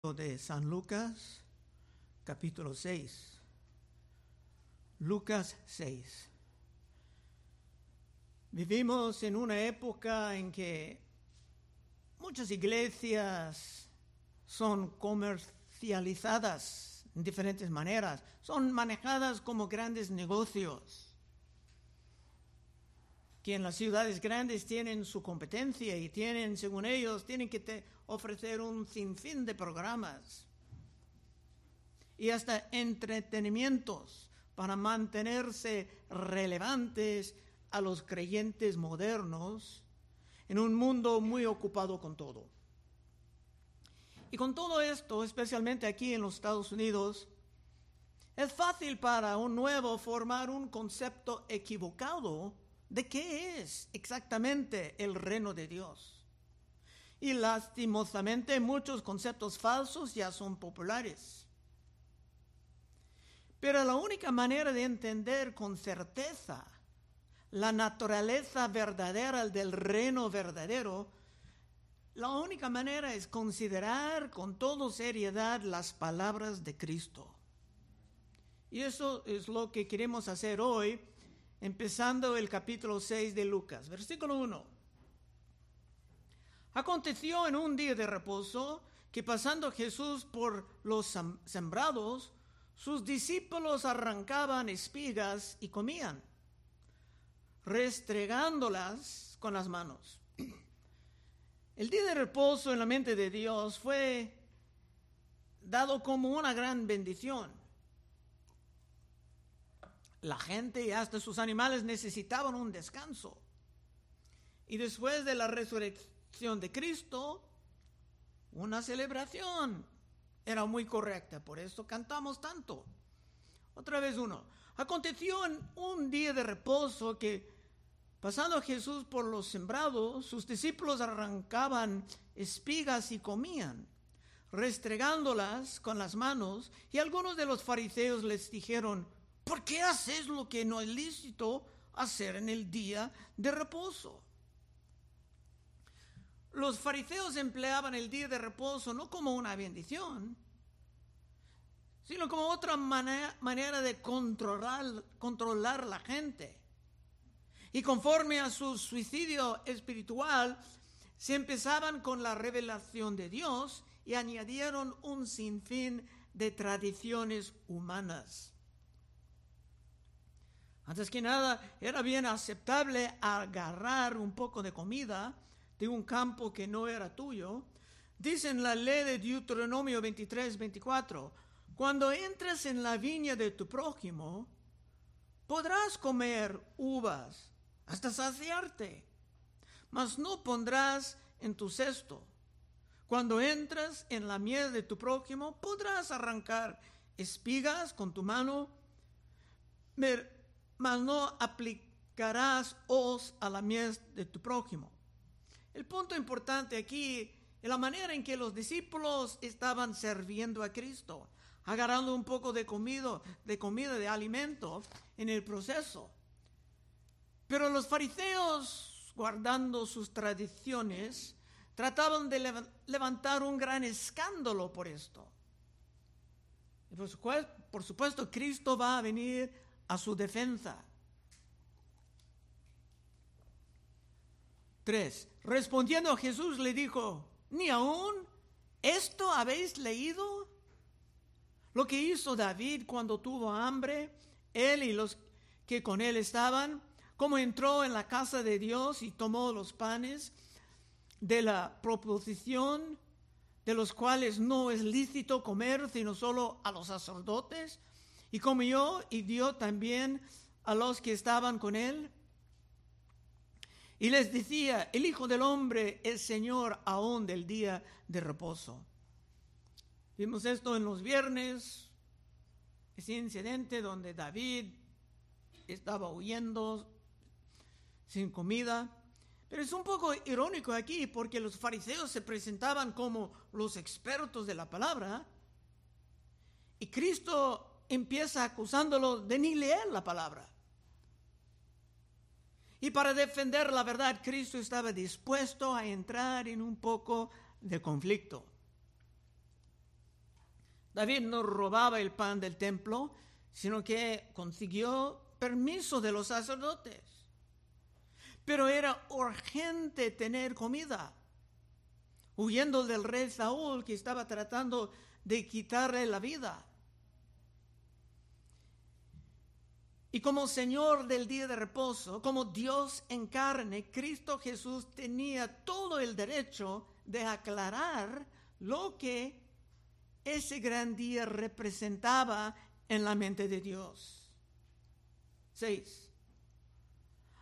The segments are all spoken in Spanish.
de San Lucas, capítulo 6. Lucas 6. Vivimos en una época en que muchas iglesias son comercializadas en diferentes maneras, son manejadas como grandes negocios que en las ciudades grandes tienen su competencia y tienen, según ellos, tienen que ofrecer un sinfín de programas y hasta entretenimientos para mantenerse relevantes a los creyentes modernos en un mundo muy ocupado con todo. Y con todo esto, especialmente aquí en los Estados Unidos, es fácil para un nuevo formar un concepto equivocado de qué es exactamente el reino de Dios. Y lastimosamente muchos conceptos falsos ya son populares. Pero la única manera de entender con certeza la naturaleza verdadera del reino verdadero, la única manera es considerar con toda seriedad las palabras de Cristo. Y eso es lo que queremos hacer hoy empezando el capítulo 6 de Lucas, versículo 1. Aconteció en un día de reposo que pasando Jesús por los sembrados, sus discípulos arrancaban espigas y comían, restregándolas con las manos. El día de reposo en la mente de Dios fue dado como una gran bendición la gente y hasta sus animales necesitaban un descanso. Y después de la resurrección de Cristo, una celebración era muy correcta, por eso cantamos tanto. Otra vez uno. Aconteció en un día de reposo que, pasando Jesús por los sembrados, sus discípulos arrancaban espigas y comían, restregándolas con las manos, y algunos de los fariseos les dijeron, ¿Por qué haces lo que no es lícito hacer en el día de reposo? Los fariseos empleaban el día de reposo no como una bendición, sino como otra manera, de controlar, controlar la gente. Y conforme a su suicidio espiritual, se empezaban con la revelación de Dios y añadieron un sinfín de tradiciones humanas. Antes que nada, era bien aceptable agarrar un poco de comida de un campo que no era tuyo. Dice en la ley de Deuteronomio 23, 24, cuando entres en la viña de tu prójimo, podrás comer uvas hasta saciarte, mas no pondrás en tu cesto. Cuando entres en la miel de tu prójimo, podrás arrancar espigas con tu mano, mas no aplicarás os a la mies de tu prójimo. El punto importante aquí es la manera en que los discípulos estaban sirviendo a Cristo, agarrando un poco de comida, de comida, de alimento en el proceso. Pero los fariseos, guardando sus tradiciones, trataban de levantar un gran escándalo por esto. por supuesto, Cristo va a venir a su defensa. 3. Respondiendo Jesús le dijo, ¿ni aún esto habéis leído? Lo que hizo David cuando tuvo hambre, él y los que con él estaban, como entró en la casa de Dios y tomó los panes de la proposición, de los cuales no es lícito comer sino solo a los sacerdotes, y comió y dio también a los que estaban con él. Y les decía, el Hijo del Hombre es Señor aún del día de reposo. Vimos esto en los viernes, ese incidente donde David estaba huyendo sin comida. Pero es un poco irónico aquí porque los fariseos se presentaban como los expertos de la palabra y Cristo empieza acusándolo de ni leer la palabra. Y para defender la verdad, Cristo estaba dispuesto a entrar en un poco de conflicto. David no robaba el pan del templo, sino que consiguió permiso de los sacerdotes. Pero era urgente tener comida, huyendo del rey Saúl que estaba tratando de quitarle la vida. Y como Señor del día de reposo, como Dios en carne, Cristo Jesús tenía todo el derecho de aclarar lo que ese gran día representaba en la mente de Dios. 6.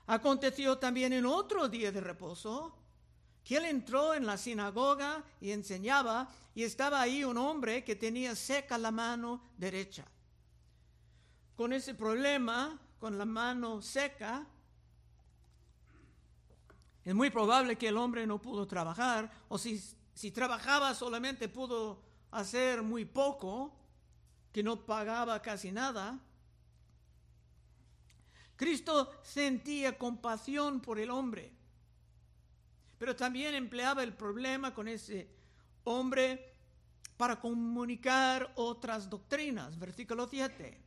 Aconteció también en otro día de reposo que él entró en la sinagoga y enseñaba y estaba ahí un hombre que tenía seca la mano derecha. Con ese problema, con la mano seca, es muy probable que el hombre no pudo trabajar o si, si trabajaba solamente pudo hacer muy poco, que no pagaba casi nada. Cristo sentía compasión por el hombre, pero también empleaba el problema con ese hombre para comunicar otras doctrinas. Versículo 7.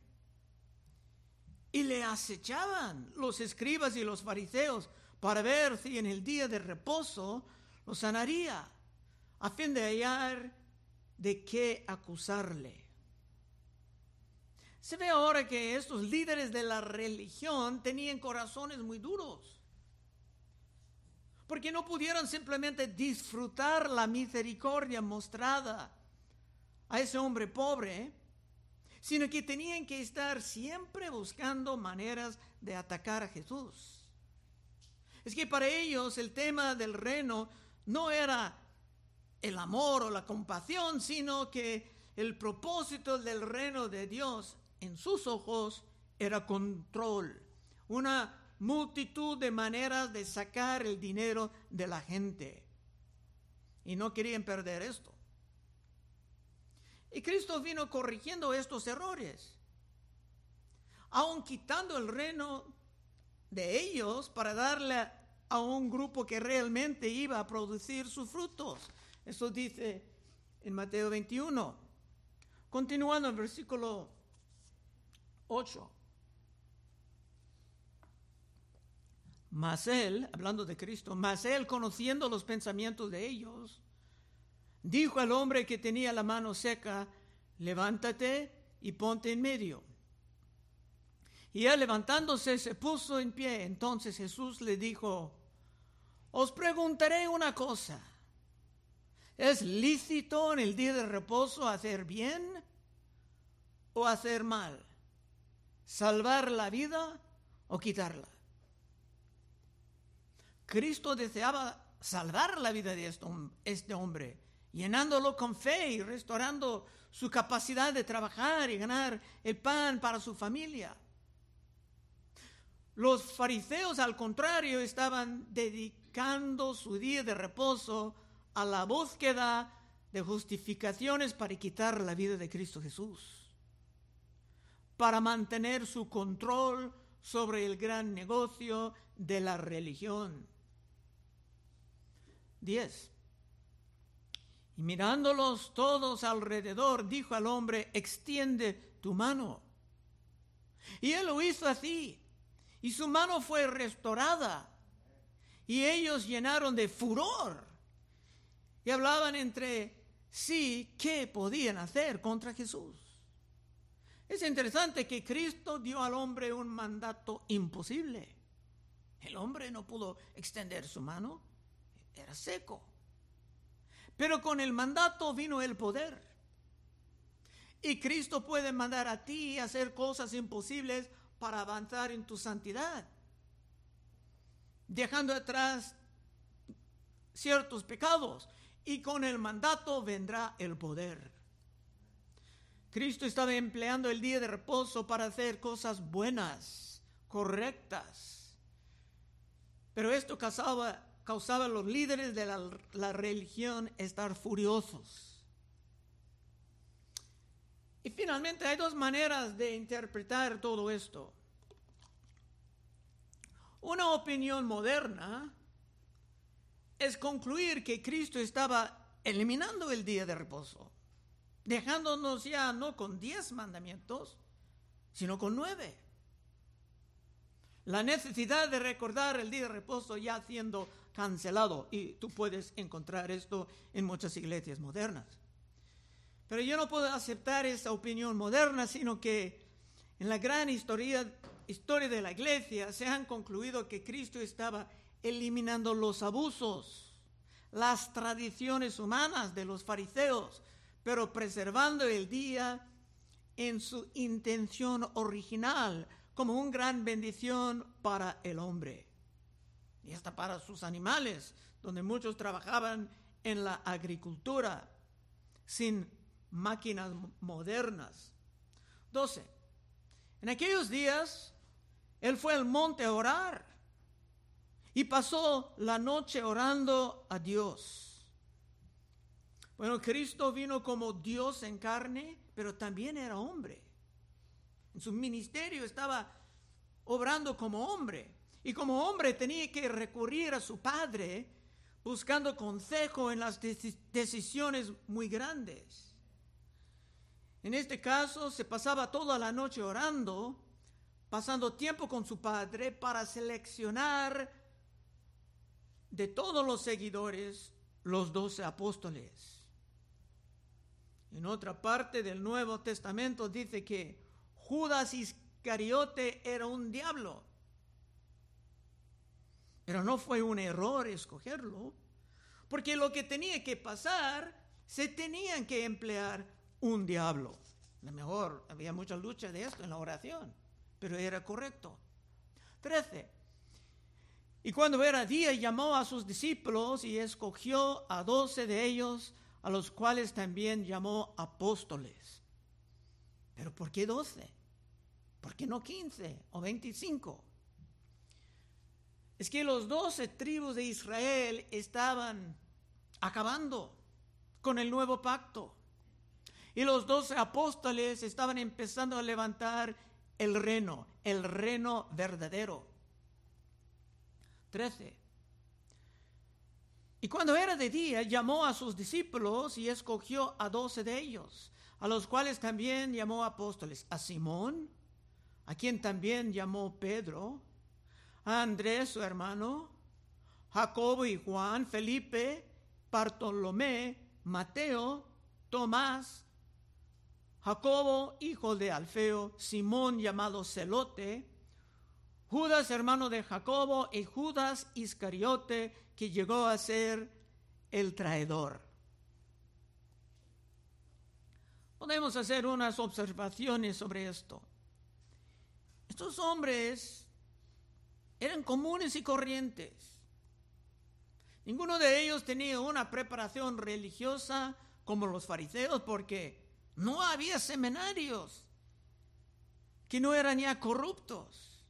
Y le acechaban los escribas y los fariseos para ver si en el día de reposo lo sanaría, a fin de hallar de qué acusarle. Se ve ahora que estos líderes de la religión tenían corazones muy duros, porque no pudieron simplemente disfrutar la misericordia mostrada a ese hombre pobre, sino que tenían que estar siempre buscando maneras de atacar a Jesús. Es que para ellos el tema del reino no era el amor o la compasión, sino que el propósito del reino de Dios en sus ojos era control, una multitud de maneras de sacar el dinero de la gente. Y no querían perder esto. Y Cristo vino corrigiendo estos errores, aun quitando el reino de ellos para darle a un grupo que realmente iba a producir sus frutos. Eso dice en Mateo 21. Continuando en versículo 8. Mas él, hablando de Cristo, mas él conociendo los pensamientos de ellos, dijo al hombre que tenía la mano seca, levántate y ponte en medio. Y él levantándose se puso en pie. Entonces Jesús le dijo, os preguntaré una cosa. ¿Es lícito en el día de reposo hacer bien o hacer mal? ¿Salvar la vida o quitarla? Cristo deseaba salvar la vida de este hombre, llenándolo con fe y restaurando su capacidad de trabajar y ganar el pan para su familia. Los fariseos, al contrario, estaban dedicando su día de reposo a la búsqueda de justificaciones para quitar la vida de Cristo Jesús, para mantener su control sobre el gran negocio de la religión. 10. Y mirándolos todos alrededor, dijo al hombre, extiende tu mano. Y él lo hizo así, y su mano fue restaurada, y ellos llenaron de furor y hablaban entre sí qué podían hacer contra Jesús. Es interesante que Cristo dio al hombre un mandato imposible. El hombre no pudo extender su mano, era seco. Pero con el mandato vino el poder. Y Cristo puede mandar a ti hacer cosas imposibles para avanzar en tu santidad, dejando atrás ciertos pecados y con el mandato vendrá el poder. Cristo estaba empleando el día de reposo para hacer cosas buenas, correctas. Pero esto causaba, causaba a los líderes de la, religión estar furiosos. Y finalmente hay dos maneras de interpretar todo esto. Una opinión moderna es concluir que Cristo estaba eliminando el día de reposo. dejándonos ya no con diez mandamientos, sino con nueve. La necesidad de recordar el día de reposo ya siendo cancelado, y tú puedes encontrar esto en muchas iglesias modernas. Pero yo no puedo aceptar esa opinión moderna, sino que en la gran historia, historia de la iglesia se han concluido que Cristo estaba eliminando los abusos, las tradiciones humanas de los fariseos, pero preservando el día en su intención original como una gran bendición para el hombre. Y hasta para sus animales, donde muchos trabajaban en la agricultura sin máquinas modernas. 12. En aquellos días, él fue al monte a orar y pasó la noche orando a Dios. Bueno, Cristo vino como Dios en carne, pero también era hombre. En su ministerio estaba obrando como hombre. Y como hombre tenía que recurrir a su Padre buscando consejo en las decisiones muy grandes. En este caso se pasaba toda la noche orando, pasando tiempo con su Padre para seleccionar de todos los seguidores los doce apóstoles. En otra parte del Nuevo Testamento dice que Judas Iscariote era un diablo. Pero no fue un error escogerlo, porque lo que tenía que pasar, se tenían que emplear un diablo. A lo mejor había mucha lucha de esto en la oración, pero era correcto. Trece. Y cuando era día, llamó a sus discípulos y escogió a doce de ellos, a los cuales también llamó apóstoles. Pero ¿por qué doce? ¿Por qué no quince o veinticinco? Es que los doce tribus de Israel estaban acabando con el nuevo pacto. Y los doce apóstoles estaban empezando a levantar el reino, el reino verdadero. 13. Y cuando era de día, llamó a sus discípulos y escogió a doce de ellos, a los cuales también llamó apóstoles, a Simón, a quien también llamó Pedro, Andrés su hermano, Jacobo y Juan, Felipe, Bartolomé, Mateo, Tomás, Jacobo, hijo de Alfeo, Simón llamado Celote, Judas, hermano de Jacobo, y Judas Iscariote, que llegó a ser el traidor. Podemos hacer unas observaciones sobre esto. Estos hombres eran comunes y corrientes. Ninguno de ellos tenía una preparación religiosa como los fariseos porque no había seminarios que no eran ya corruptos.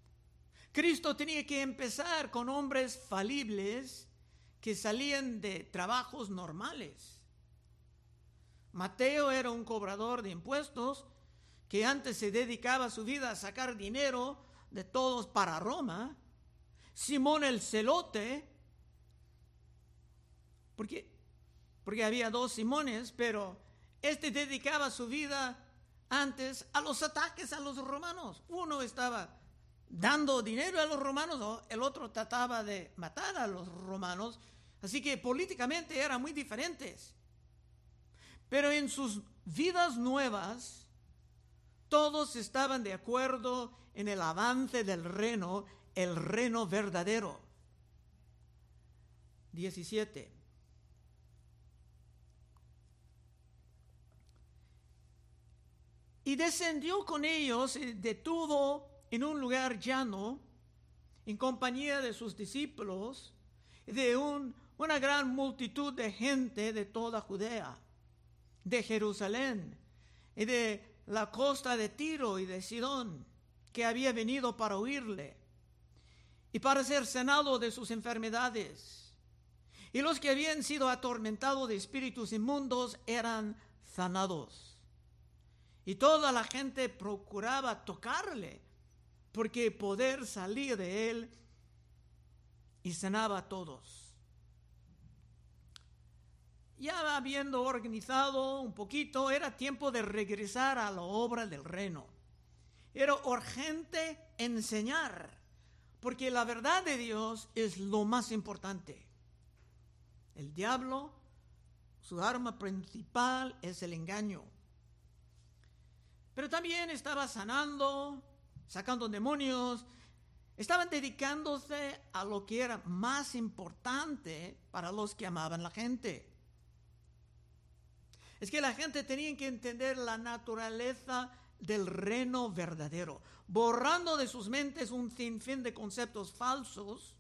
Cristo tenía que empezar con hombres falibles que salían de trabajos normales. Mateo era un cobrador de impuestos que antes se dedicaba su vida a sacar dinero de todos para Roma. Simón el celote, porque, porque había dos Simones, pero este dedicaba su vida antes a los ataques a los romanos. Uno estaba dando dinero a los romanos, el otro trataba de matar a los romanos, así que políticamente eran muy diferentes. Pero en sus vidas nuevas, todos estaban de acuerdo en el avance del reino, el reino verdadero. 17. Y descendió con ellos y detuvo en un lugar llano, en compañía de sus discípulos, de una gran multitud de gente de toda Judea, de Jerusalén y de la costa de Tiro y de Sidón, que había venido para oírle y para ser sanado de sus enfermedades. Y los que habían sido atormentados de espíritus inmundos eran sanados. Y toda la gente procuraba tocarle porque poder salir de él y sanaba a todos. ya habiendo organizado un poquito, era tiempo de regresar a la obra del reino. Era urgente enseñar, porque la verdad de Dios es lo más importante. El diablo, su arma principal es el engaño. Pero también estaba sanando, sacando demonios, estaban dedicándose a lo que era más importante para los que amaban la gente. Es que la gente tenía que entender la naturaleza del reino verdadero, borrando de sus mentes un sinfín de conceptos falsos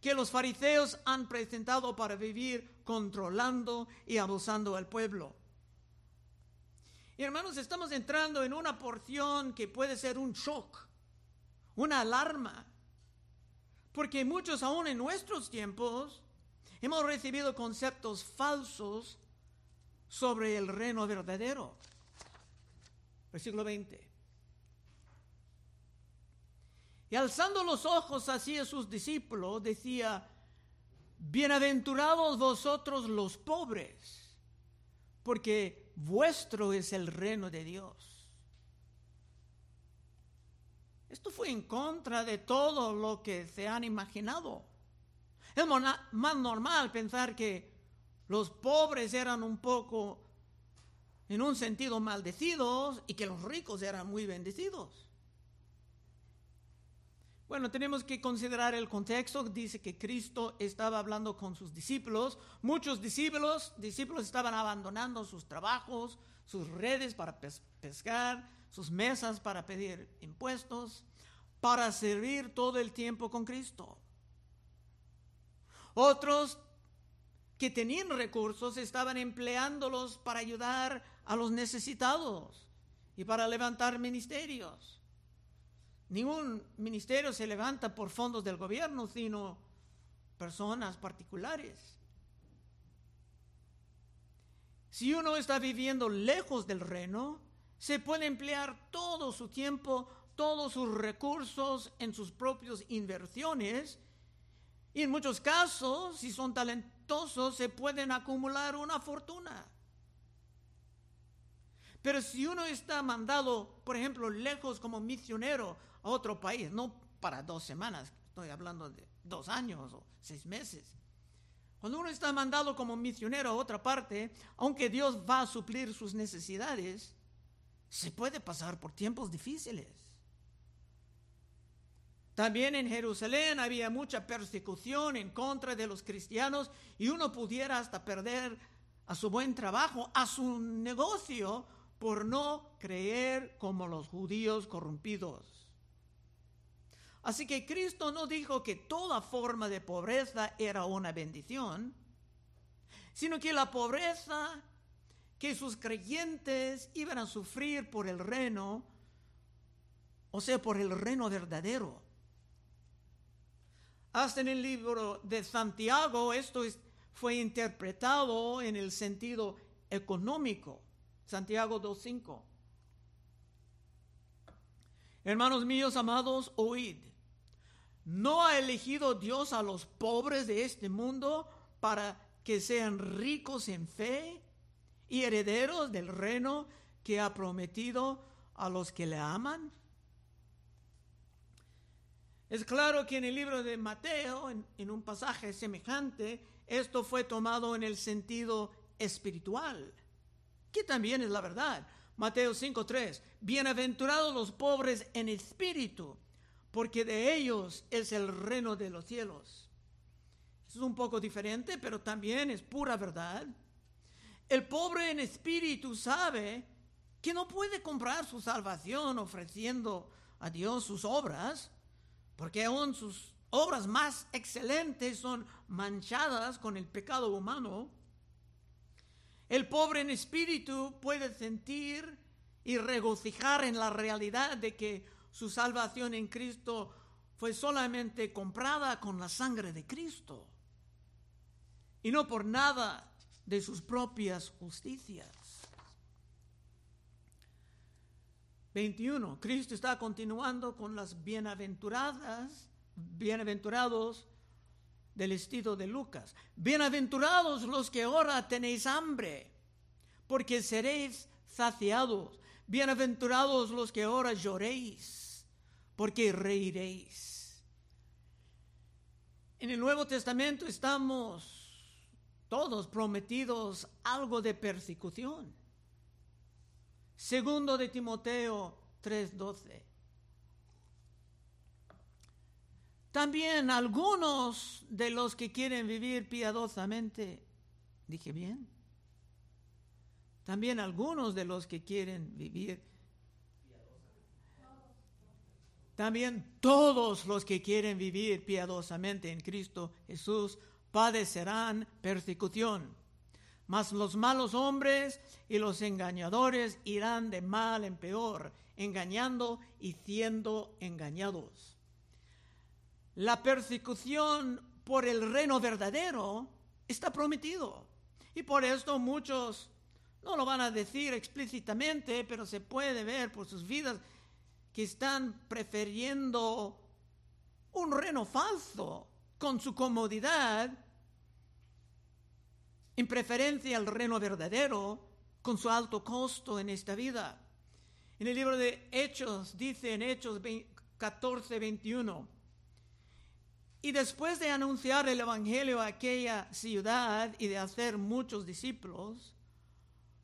que los fariseos han presentado para vivir controlando y abusando al pueblo. Y hermanos, estamos entrando en una porción que puede ser un shock, una alarma, porque muchos aún en nuestros tiempos hemos recibido conceptos falsos sobre el reino verdadero. Versículo 20. Y alzando los ojos hacia sus discípulos, decía, Bienaventurados vosotros los pobres, porque vuestro es el reino de Dios. Esto fue en contra de todo lo que se han imaginado. Es más normal pensar que los pobres eran un poco en un sentido maldecidos y que los ricos eran muy bendecidos. Bueno, tenemos que considerar el contexto. Dice que Cristo estaba hablando con sus discípulos. Muchos discípulos, discípulos estaban abandonando sus trabajos, sus redes para pescar, sus mesas para pedir impuestos, para servir todo el tiempo con Cristo. Otros que tenían recursos estaban empleándolos para ayudar a los necesitados y para levantar ministerios. Ningún ministerio se levanta por fondos del gobierno, sino personas particulares. Si uno está viviendo lejos del reino, se puede emplear todo su tiempo, todos sus recursos en sus propias inversiones. Y en muchos casos, si son talentosos, se pueden acumular una fortuna. Pero si uno está mandado, por ejemplo, lejos como misionero a otro país, no para dos semanas, estoy hablando de dos años o seis meses. Cuando uno está mandado como misionero a otra parte, aunque Dios va a suplir sus necesidades, se puede pasar por tiempos difíciles. También en Jerusalén había mucha persecución en contra de los cristianos y uno pudiera hasta perder a su buen trabajo, a su negocio, por no creer como los judíos corrompidos. Así que Cristo no dijo que toda forma de pobreza era una bendición, sino que la pobreza que sus creyentes iban a sufrir por el reino, o sea, por el reino verdadero. Hasta en el libro de Santiago esto fue interpretado en el sentido económico. Santiago 2.5. Hermanos míos amados, oíd. ¿No ha elegido Dios a los pobres de este mundo para que sean ricos en fe y herederos del reino que ha prometido a los que le aman? Es claro que en el libro de Mateo, en, en un pasaje semejante, esto fue tomado en el sentido espiritual que también es la verdad. Mateo 5:3, bienaventurados los pobres en espíritu, porque de ellos es el reino de los cielos. Es un poco diferente, pero también es pura verdad. El pobre en espíritu sabe que no puede comprar su salvación ofreciendo a Dios sus obras, porque aún sus obras más excelentes son manchadas con el pecado humano. El pobre en espíritu puede sentir y regocijar en la realidad de que su salvación en Cristo fue solamente comprada con la sangre de Cristo y no por nada de sus propias justicias. 21. Cristo está continuando con las bienaventuradas, bienaventurados del estilo de Lucas. Bienaventurados los que ahora tenéis hambre, porque seréis saciados. Bienaventurados los que ahora lloréis, porque reiréis. En el Nuevo Testamento estamos todos prometidos algo de persecución. Segundo de Timoteo 3:12. También algunos de los que quieren vivir piadosamente, dije bien, también algunos de los que quieren vivir, también todos los que quieren vivir piadosamente en Cristo Jesús padecerán persecución. Mas los malos hombres y los engañadores irán de mal en peor, engañando y siendo engañados la persecución por el reino verdadero está prometido. Y por esto muchos no lo van a decir explícitamente, pero se puede ver por sus vidas que están prefiriendo un reino falso con su comodidad en preferencia al reino verdadero con su alto costo en esta vida. En el libro de Hechos dice en Hechos 14, 21, y después de anunciar el Evangelio a aquella ciudad y de hacer muchos discípulos,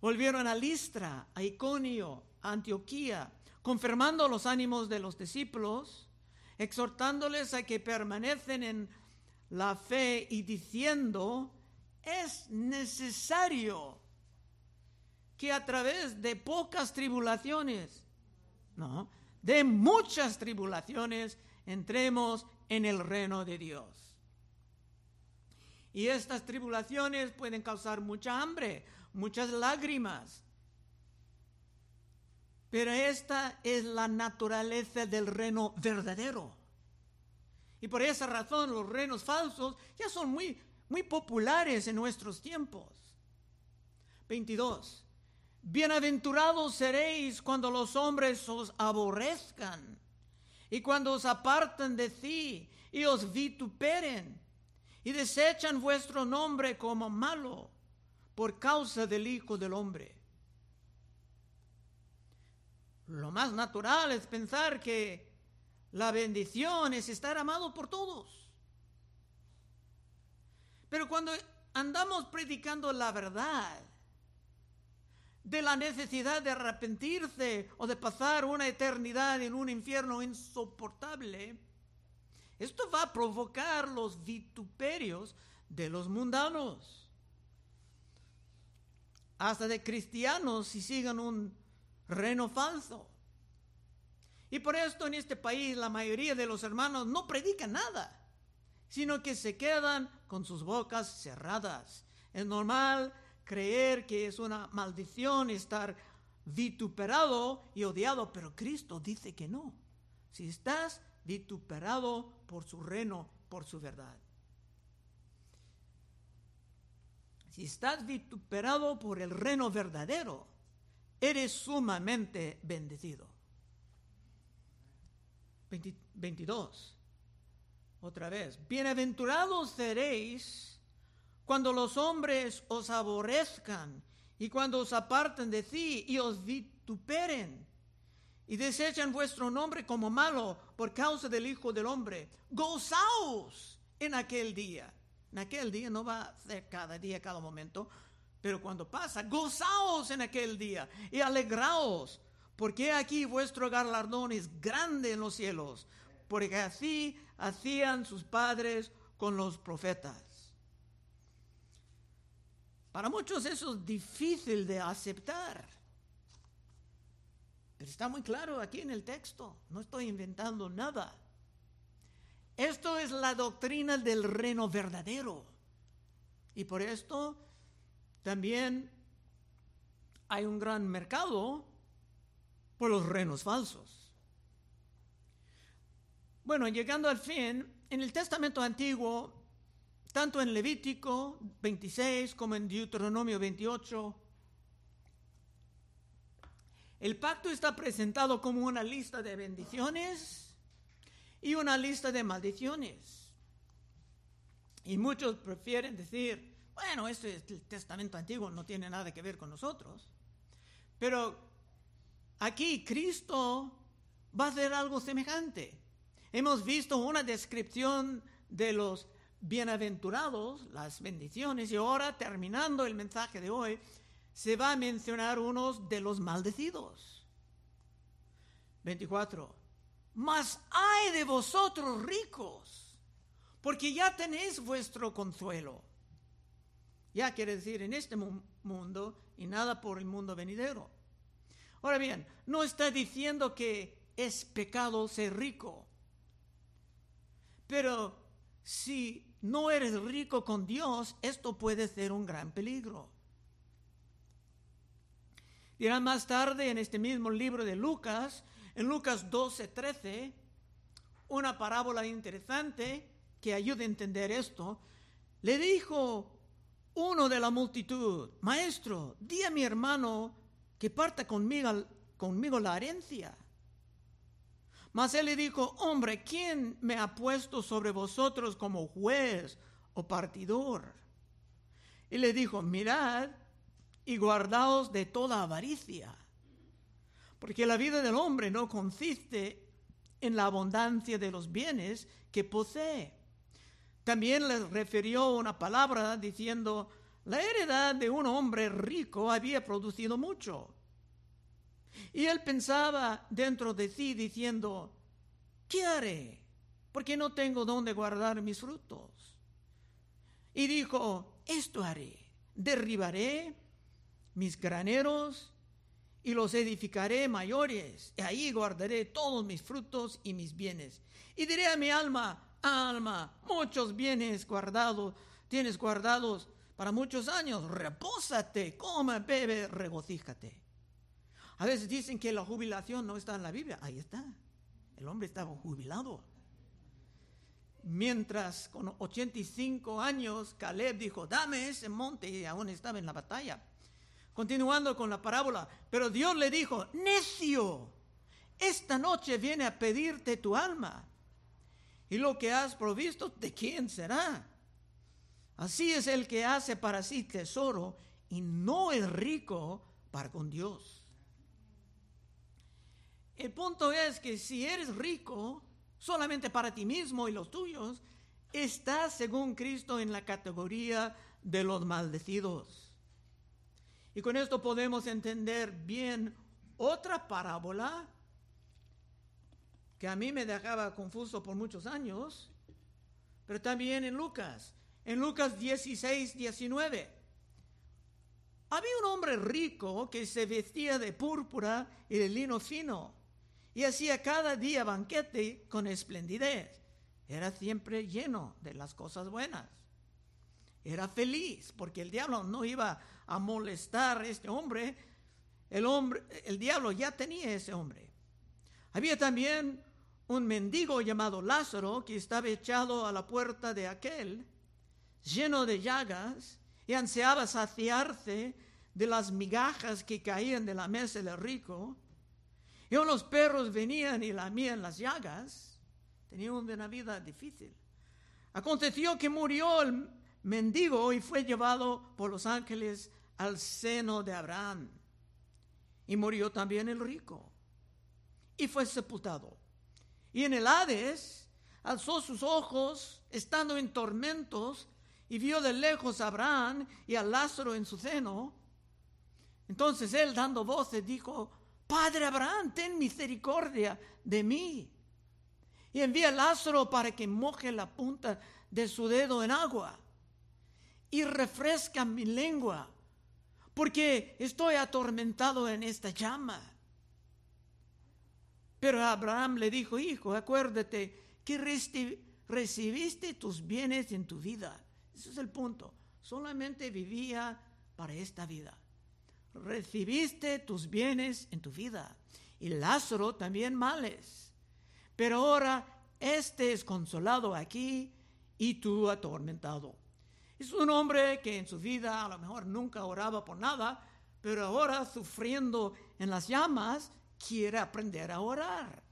volvieron a Listra, a Iconio, a Antioquía, confirmando los ánimos de los discípulos, exhortándoles a que permanecen en la fe y diciendo, es necesario que a través de pocas tribulaciones, no, de muchas tribulaciones, entremos en el reino de Dios. Y estas tribulaciones pueden causar mucha hambre, muchas lágrimas. Pero esta es la naturaleza del reino verdadero. Y por esa razón los reinos falsos ya son muy, muy populares en nuestros tiempos. 22. Bienaventurados seréis cuando los hombres os aborrezcan y cuando os apartan de ti y os vituperen y desechan vuestro nombre como malo por causa del Hijo del Hombre. Lo más natural es pensar que la bendición es estar amado por todos. Pero cuando andamos predicando la verdad, de la necesidad de arrepentirse o de pasar una eternidad en un infierno insoportable, esto va a provocar los vituperios de los mundanos, hasta de cristianos si sigan un reino falso. Y por esto en este país la mayoría de los hermanos no predican nada, sino que se quedan con sus bocas cerradas. Es normal creer que es una maldición estar vituperado y odiado, pero Cristo dice que no. Si estás vituperado por su reino, por su verdad. Si estás vituperado por el reino verdadero, eres sumamente bendecido. 22. Otra vez. Bienaventurados seréis cuando los hombres os aborrezcan y cuando os aparten de ti y os vituperen y desechan vuestro nombre como malo por causa del Hijo del Hombre, gozaos en aquel día. En aquel día no va a ser cada día, cada momento, pero cuando pasa, gozaos en aquel día y alegraos, porque aquí vuestro galardón es grande en los cielos, porque así hacían sus padres con los profetas. Para muchos eso es difícil de aceptar. Pero está muy claro aquí en el texto, no estoy inventando nada. Esto es la doctrina del reino verdadero. Y por esto también hay un gran mercado por los reinos falsos. Bueno, llegando al fin, en el Testamento Antiguo tanto en Levítico 26 como en Deuteronomio 28. El pacto está presentado como una lista de bendiciones y una lista de maldiciones. Y muchos prefieren decir, bueno, este es el testamento antiguo, no tiene nada que ver con nosotros. Pero aquí Cristo va a hacer algo semejante. Hemos visto una descripción de los bienaventurados, las bendiciones, y ahora terminando el mensaje de hoy, se va a mencionar unos de los maldecidos. 24. Mas hay de vosotros ricos, porque ya tenéis vuestro consuelo. Ya quiere decir en este mundo y nada por el mundo venidero. Ahora bien, no está diciendo que es pecado ser rico. Pero si no eres rico con Dios, esto puede ser un gran peligro. Dirán más tarde en este mismo libro de Lucas, en Lucas 12, 13, una parábola interesante que ayuda a entender esto. Le dijo uno de la multitud, maestro, di a mi hermano que parta conmigo, conmigo la herencia. Mas él le dijo, hombre, ¿quién me ha puesto sobre vosotros como juez o partidor? Y le dijo, mirad y guardaos de toda avaricia, porque la vida del hombre no consiste en la abundancia de los bienes que posee. También les refirió una palabra diciendo, la heredad de un hombre rico había producido mucho. Y él pensaba dentro de sí diciendo, ¿qué haré? Porque no tengo dónde guardar mis frutos. Y dijo, esto haré, derribaré mis graneros y los edificaré mayores, y ahí guardaré todos mis frutos y mis bienes. Y diré a mi alma, alma, muchos bienes guardados, tienes guardados para muchos años, repósate, come, bebe, regocíjate. A veces dicen que la jubilación no está en la Biblia. Ahí está. El hombre estaba jubilado. Mientras con 85 años Caleb dijo, dame ese monte y aún estaba en la batalla. Continuando con la parábola, pero Dios le dijo, necio, esta noche viene a pedirte tu alma. Y lo que has provisto, ¿de quién será? Así es el que hace para sí tesoro y no es rico para con Dios. El punto es que si eres rico solamente para ti mismo y los tuyos, estás según Cristo en la categoría de los maldecidos. Y con esto podemos entender bien otra parábola que a mí me dejaba confuso por muchos años, pero también en Lucas, en Lucas 16, 19. Había un hombre rico que se vestía de púrpura y de lino fino y hacía cada día banquete con esplendidez. Era siempre lleno de las cosas buenas. Era feliz porque el diablo no iba a molestar a este hombre. El hombre, el diablo ya tenía ese hombre. Había también un mendigo llamado Lázaro que estaba echado a la puerta de aquel, lleno de llagas, y ansiaba saciarse de las migajas que caían de la mesa del rico. Y los perros venían y lamían las llagas. Tenía una vida difícil. Aconteció que murió el mendigo y fue llevado por los ángeles al seno de Abraham. Y murió también el rico. Y fue sepultado. Y en el Hades alzó sus ojos, estando en tormentos, y vio de lejos a Abraham y a Lázaro en su seno. Entonces él, dando voces, dijo, Padre Abraham, ten misericordia de mí. Y envía a Lázaro para que moje la punta de su dedo en agua y refresca mi lengua, porque estoy atormentado en esta llama. Pero Abraham le dijo, hijo, acuérdate que recibiste tus bienes en tu vida. Ese es el punto. Solamente vivía para esta vida recibiste tus bienes en tu vida y Lázaro también males. Pero ahora este es consolado aquí y tú atormentado. Es un hombre que en su vida a lo mejor nunca oraba por nada, pero ahora sufriendo en las llamas quiere aprender a orar.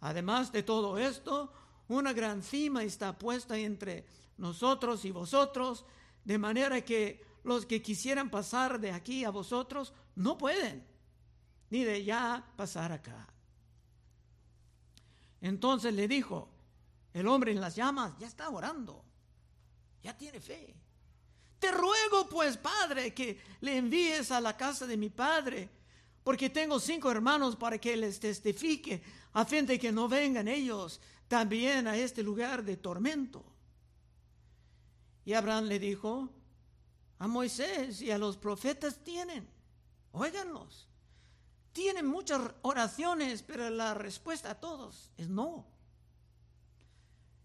Además de todo esto, una gran cima está puesta entre nosotros y vosotros, de manera que los que quisieran pasar de aquí a vosotros no pueden, ni de allá pasar acá. Entonces le dijo, el hombre en las llamas ya está orando, ya tiene fe. Te ruego pues, Padre, que le envíes a la casa de mi Padre, porque tengo cinco hermanos para que les testifique, a fin de que no vengan ellos también a este lugar de tormento. Y Abraham le dijo, a Moisés y a los profetas tienen, óiganlos. Tienen muchas oraciones, pero la respuesta a todos es no.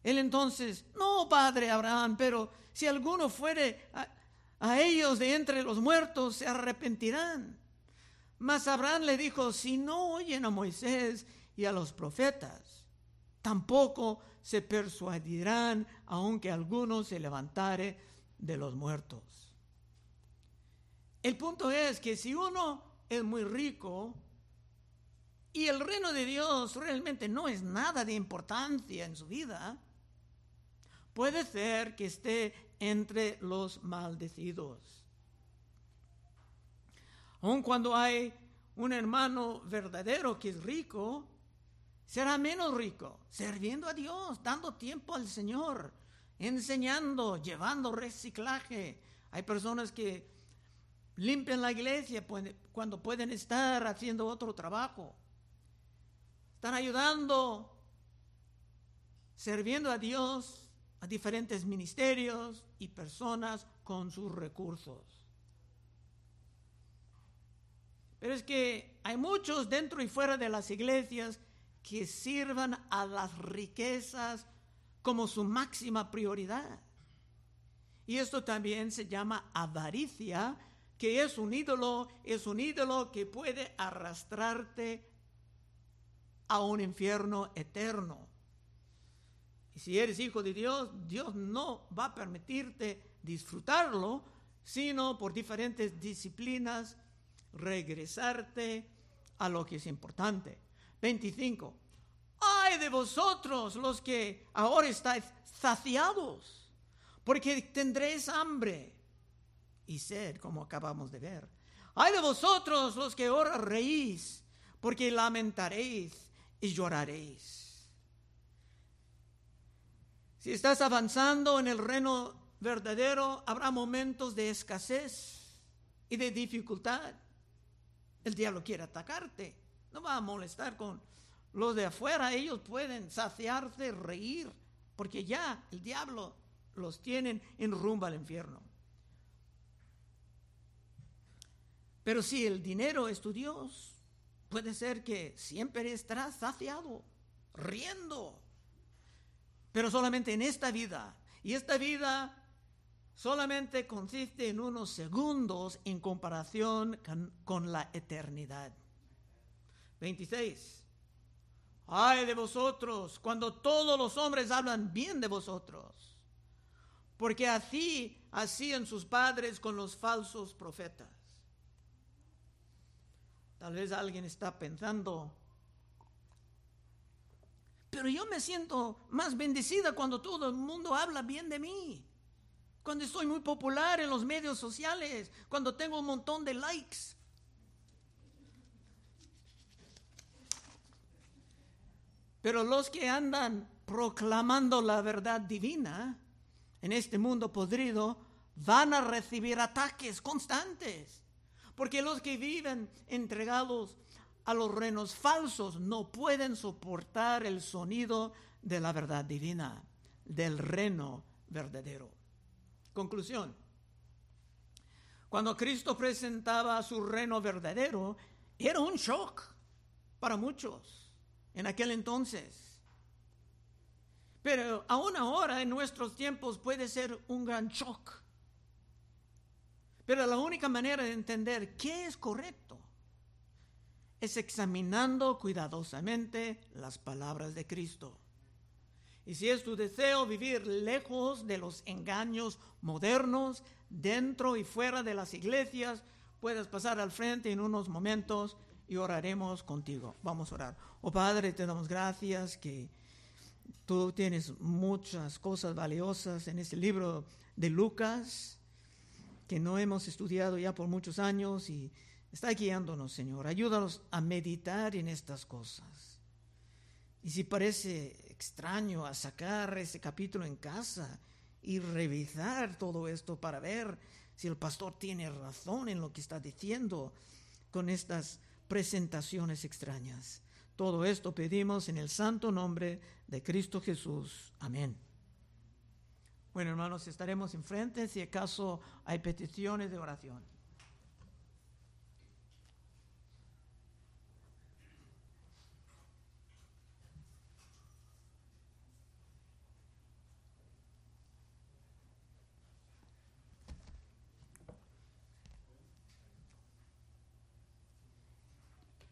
Él entonces, no, padre Abraham, pero si alguno fuere a, ellos de entre los muertos, se arrepentirán. Mas Abraham le dijo, si no oyen a Moisés y a los profetas, tampoco se persuadirán, aunque alguno se levantare de los muertos. El punto es que si uno es muy rico y el reino de Dios realmente no es nada de importancia en su vida, puede ser que esté entre los maldecidos. Aun cuando hay un hermano verdadero que es rico, será menos rico, sirviendo a Dios, dando tiempo al Señor, enseñando, llevando reciclaje. Hay personas que limpian la iglesia cuando pueden estar haciendo otro trabajo. Están ayudando, sirviendo a Dios a diferentes ministerios y personas con sus recursos. Pero es que hay muchos dentro y fuera de las iglesias que sirvan a las riquezas como su máxima prioridad. Y esto también se llama avaricia, que es un ídolo, es un ídolo que puede arrastrarte a un infierno eterno. Y si eres hijo de Dios, Dios no va a permitirte disfrutarlo, sino por diferentes disciplinas regresarte a lo que es importante. 25. Ay de vosotros los que ahora estáis saciados, porque tendréis hambre y sed, como acabamos de ver. Ay de vosotros los que ahora reís, porque lamentaréis y lloraréis. Si estás avanzando en el reino verdadero, habrá momentos de escasez y de dificultad. El diablo quiere atacarte. No va a molestar con los de afuera. Ellos pueden saciarse, reír, porque ya el diablo los tienen en rumbo al infierno. Pero si el dinero es tu Dios, puede ser que siempre estarás saciado, riendo, pero solamente en esta vida. Y esta vida solamente consiste en unos segundos en comparación con, la eternidad. 26. Ay de vosotros cuando todos los hombres hablan bien de vosotros, porque así hacían sus padres con los falsos profetas. Tal vez alguien está pensando, pero yo me siento más bendecida cuando todo el mundo habla bien de mí. Cuando estoy muy popular en los medios sociales. Cuando tengo un montón de likes. Pero los que andan proclamando la verdad divina en este mundo podrido van a recibir ataques constantes. Porque los que viven entregados a los renos falsos no pueden soportar el sonido de la verdad divina, del reno verdadero. Conclusión. Cuando Cristo presentaba su reno verdadero, era un shock para muchos en aquel entonces. Pero aún ahora, en nuestros tiempos, puede ser un gran shock. Pero la única manera de entender qué es correcto es examinando cuidadosamente las palabras de Cristo. Y si es tu deseo vivir lejos de los engaños modernos, dentro y fuera de las iglesias, puedes pasar al frente en unos momentos y oraremos contigo. Vamos a orar. Oh Padre, te damos gracias que Tú tienes muchas cosas valiosas en este libro de Lucas que no hemos estudiado ya por muchos años y está guiándonos, Señor. Ayúdanos a meditar en estas cosas. Y si parece extraño a sacar ese capítulo en casa y revisar todo esto para ver si el pastor tiene razón en lo que está diciendo con estas presentaciones extrañas. Todo esto pedimos en el santo nombre de Cristo Jesús. Amén. Bueno, hermanos, estaremos enfrente si acaso hay peticiones de oración.